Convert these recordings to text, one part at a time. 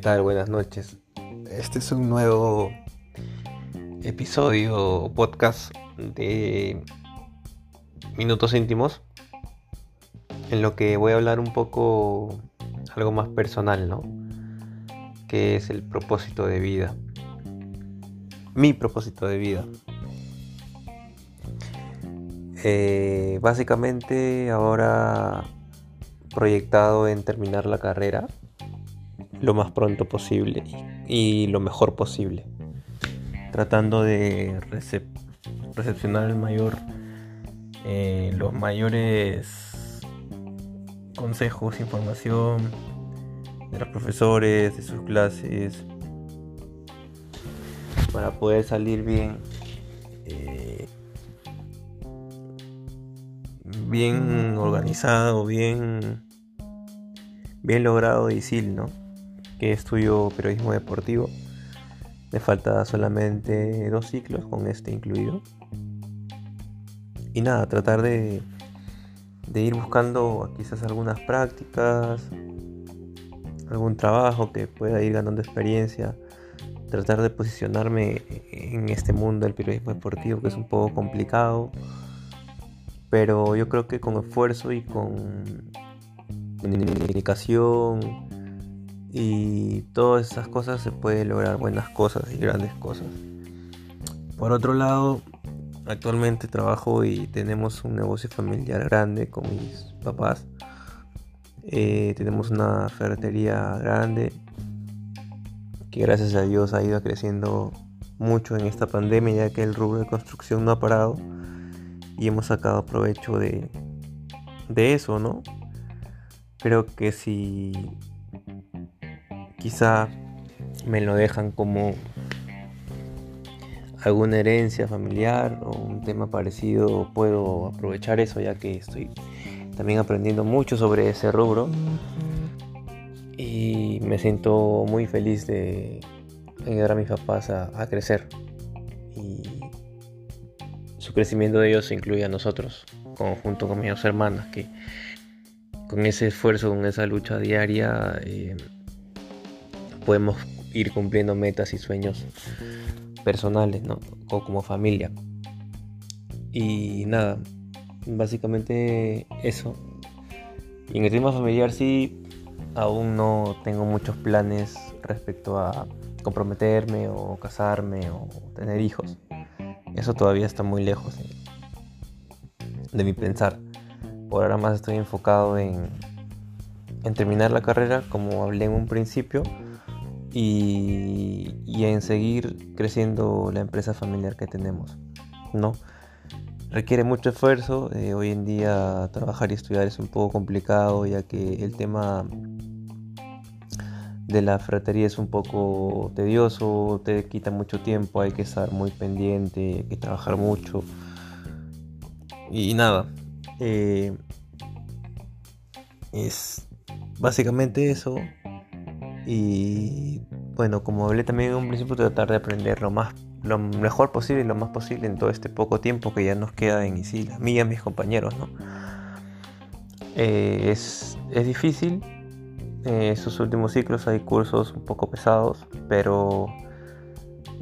tal? Buenas noches. Este es un nuevo episodio o podcast de Minutos íntimos en lo que voy a hablar un poco algo más personal, ¿no? Que es el propósito de vida. Mi propósito de vida. Eh, básicamente ahora proyectado en terminar la carrera lo más pronto posible y, lo mejor posible. Tratando de recepcionar el mayor, eh, los mayores consejos, información de los profesores, de sus clases, para poder salir bien. Eh, bien organizado, bien, bien logrado y ¿no? Que estudio periodismo deportivo. Me falta solamente dos ciclos con este incluido. Y nada, tratar de, de ir buscando quizás algunas prácticas, algún trabajo que pueda ir ganando experiencia, tratar de posicionarme en este mundo del periodismo deportivo que es un poco complicado, pero yo creo que con esfuerzo y con dedicación y todas esas cosas se puede lograr buenas cosas y grandes cosas. Por otro lado, actualmente trabajo y tenemos un negocio familiar grande con mis papás. Eh, tenemos una ferretería grande que gracias a Dios ha ido creciendo mucho en esta pandemia ya que el rubro de construcción no ha parado y hemos sacado provecho de, de eso, ¿no? Creo que si Quizá me lo dejan como alguna herencia familiar o un tema parecido. Puedo aprovechar eso ya que estoy también aprendiendo mucho sobre ese rubro. Y me siento muy feliz de ayudar a mis papás a, crecer. Y su crecimiento de ellos incluye a nosotros, junto con mis dos hermanas, que con ese esfuerzo, con esa lucha diaria, eh, podemos ir cumpliendo metas y sueños personales, ¿no? O como familia. Y nada, básicamente eso. Y en el tema familiar sí, aún no tengo muchos planes respecto a comprometerme o casarme o tener hijos. Eso todavía está muy lejos de, mi pensar. Por ahora más estoy enfocado en, en terminar la carrera, como hablé en un principio y, en seguir creciendo la empresa familiar que tenemos. ¿no? Requiere mucho esfuerzo, eh, hoy en día trabajar y estudiar es un poco complicado ya que el tema de la fratería es un poco tedioso, te quita mucho tiempo, hay que estar muy pendiente, hay que trabajar mucho. Y nada, eh, es básicamente eso. Y bueno, como hablé también en un principio, tratar de aprender lo, más, lo mejor posible y lo más posible en todo este poco tiempo que ya nos queda en ISIL, a mí y a mis compañeros. ¿no? Eh, es, es, difícil, eh, esos últimos ciclos hay cursos un poco pesados, pero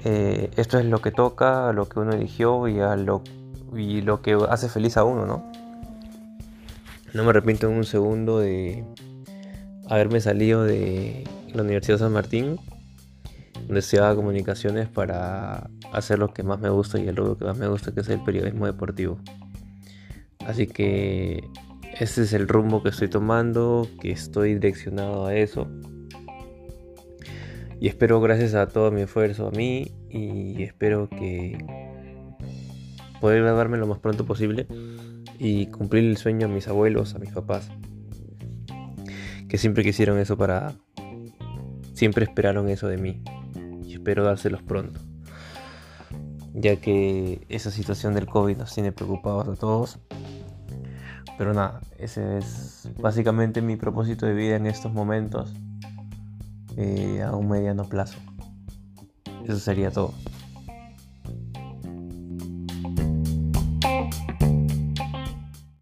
eh, esto es lo que toca, lo que uno eligió y, a lo, y lo que hace feliz a uno. ¿no? no me arrepiento en un segundo de haberme salido de la Universidad San Martín, donde estudiaba comunicaciones para hacer lo que más me gusta y el rubro que más me gusta, que es el periodismo deportivo. Así que ese es el rumbo que estoy tomando, que estoy direccionado a eso. Y espero gracias a todo mi esfuerzo a mí y espero que poder graduarme lo más pronto posible y cumplir el sueño a mis abuelos, a mis papás, que siempre quisieron eso para Siempre esperaron eso de mí y espero dárselos pronto, ya que esa situación del COVID nos tiene preocupados a todos. Pero nada, ese es básicamente mi propósito de vida en estos momentos eh, a un mediano plazo. Eso sería todo.